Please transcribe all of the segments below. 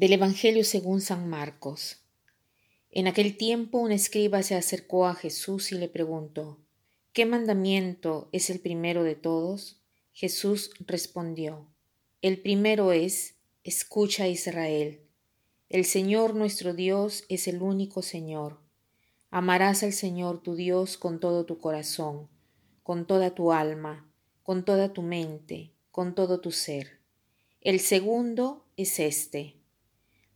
Del Evangelio según San Marcos. En aquel tiempo un escriba se acercó a Jesús y le preguntó, ¿Qué mandamiento es el primero de todos? Jesús respondió, El primero es, escucha Israel, el Señor nuestro Dios es el único Señor. Amarás al Señor tu Dios con todo tu corazón, con toda tu alma, con toda tu mente, con todo tu ser. El segundo es este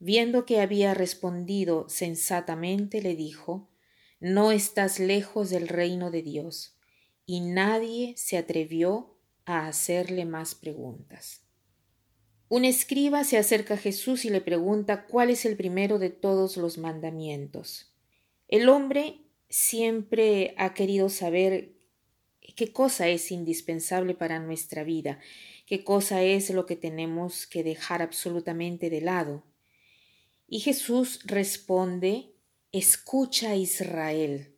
Viendo que había respondido sensatamente, le dijo, No estás lejos del reino de Dios. Y nadie se atrevió a hacerle más preguntas. Un escriba se acerca a Jesús y le pregunta cuál es el primero de todos los mandamientos. El hombre siempre ha querido saber qué cosa es indispensable para nuestra vida, qué cosa es lo que tenemos que dejar absolutamente de lado. Y Jesús responde, escucha Israel.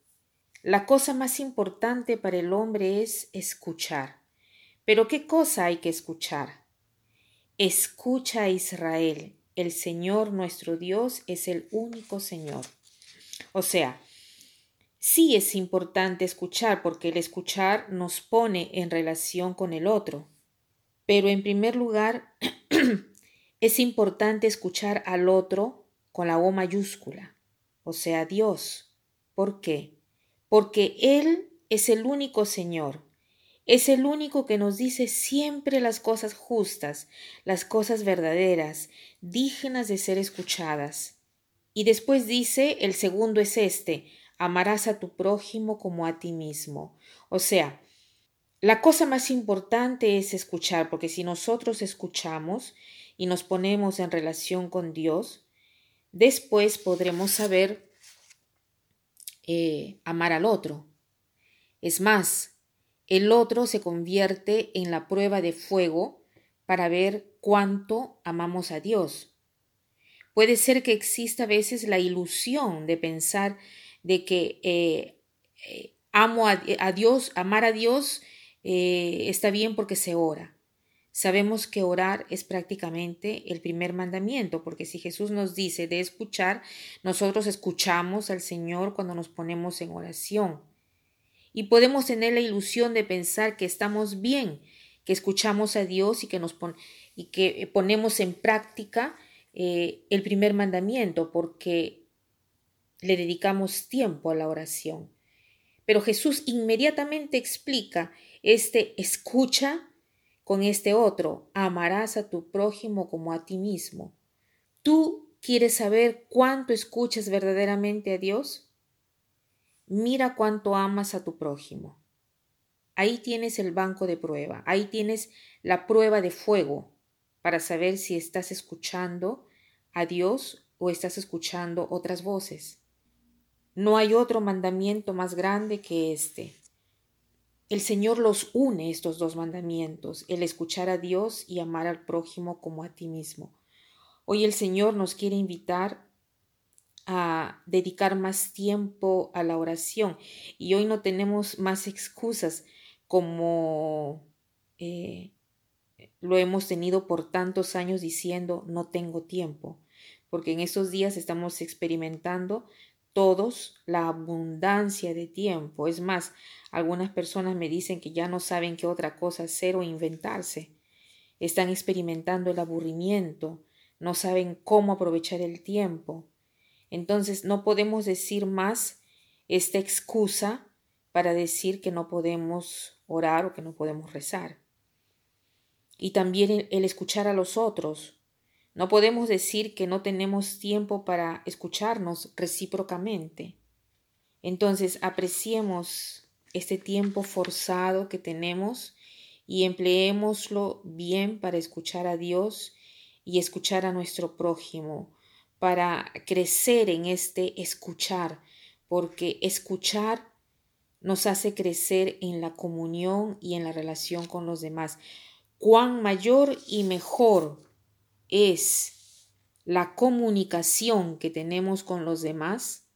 La cosa más importante para el hombre es escuchar. Pero ¿qué cosa hay que escuchar? Escucha Israel. El Señor nuestro Dios es el único Señor. O sea, sí es importante escuchar porque el escuchar nos pone en relación con el otro. Pero en primer lugar, es importante escuchar al otro con la O mayúscula, o sea, Dios. ¿Por qué? Porque Él es el único Señor, es el único que nos dice siempre las cosas justas, las cosas verdaderas, dignas de ser escuchadas. Y después dice, el segundo es este, amarás a tu prójimo como a ti mismo. O sea, la cosa más importante es escuchar, porque si nosotros escuchamos y nos ponemos en relación con Dios, Después podremos saber eh, amar al otro. Es más, el otro se convierte en la prueba de fuego para ver cuánto amamos a Dios. Puede ser que exista a veces la ilusión de pensar de que eh, eh, amo a, Dios, amar a Dios está bien porque se ora. Sabemos que orar es prácticamente el primer mandamiento, porque si Jesús nos dice de escuchar, nosotros escuchamos al Señor cuando nos ponemos en oración. Y podemos tener la ilusión de pensar que estamos bien, que escuchamos a Dios y que, nos y que ponemos en práctica eh, el primer mandamiento, porque le dedicamos tiempo a la oración. Pero Jesús inmediatamente explica este escucha con este otro, amarás a tu prójimo como a ti mismo. ¿Tú quieres saber cuánto escuchas verdaderamente a Dios? Mira cuánto amas a tu prójimo. Ahí tienes el banco de prueba, ahí tienes la prueba de fuego para saber si estás escuchando a Dios o estás escuchando otras voces. No hay otro mandamiento más grande que este. El Señor los une estos dos mandamientos, el escuchar a Dios y amar al prójimo como a ti mismo. Hoy el Señor nos quiere invitar a dedicar más tiempo a la oración y hoy no tenemos más excusas como eh, lo hemos tenido por tantos años diciendo no tengo tiempo, porque en estos días estamos experimentando todos la abundancia de tiempo. Es más, algunas personas me dicen que ya no saben qué otra cosa hacer o inventarse. Están experimentando el aburrimiento, no saben cómo aprovechar el tiempo. Entonces no podemos decir más esta excusa para decir que no podemos orar o que no podemos rezar. Y también el escuchar a los otros, no podemos decir que no tenemos tiempo para escucharnos recíprocamente. Entonces apreciemos este tiempo forzado que tenemos y empleémoslo bien para escuchar a Dios y escuchar a nuestro prójimo, para crecer en este escuchar, porque escuchar nos hace crecer en la comunión y en la relación con los demás. Cuán mayor y mejor es la comunicación que tenemos con los demás,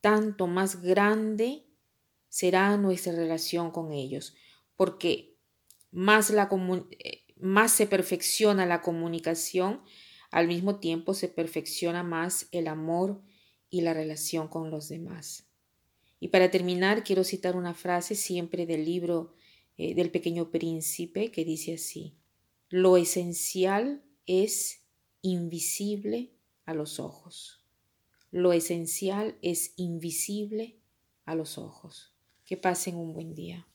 tanto más grande será nuestra relación con ellos, porque más, la eh, más se perfecciona la comunicación, al mismo tiempo se perfecciona más el amor y la relación con los demás. Y para terminar, quiero citar una frase siempre del libro eh, del pequeño príncipe que dice así, lo esencial es invisible a los ojos. Lo esencial es invisible a los ojos. Que pasen un buen día.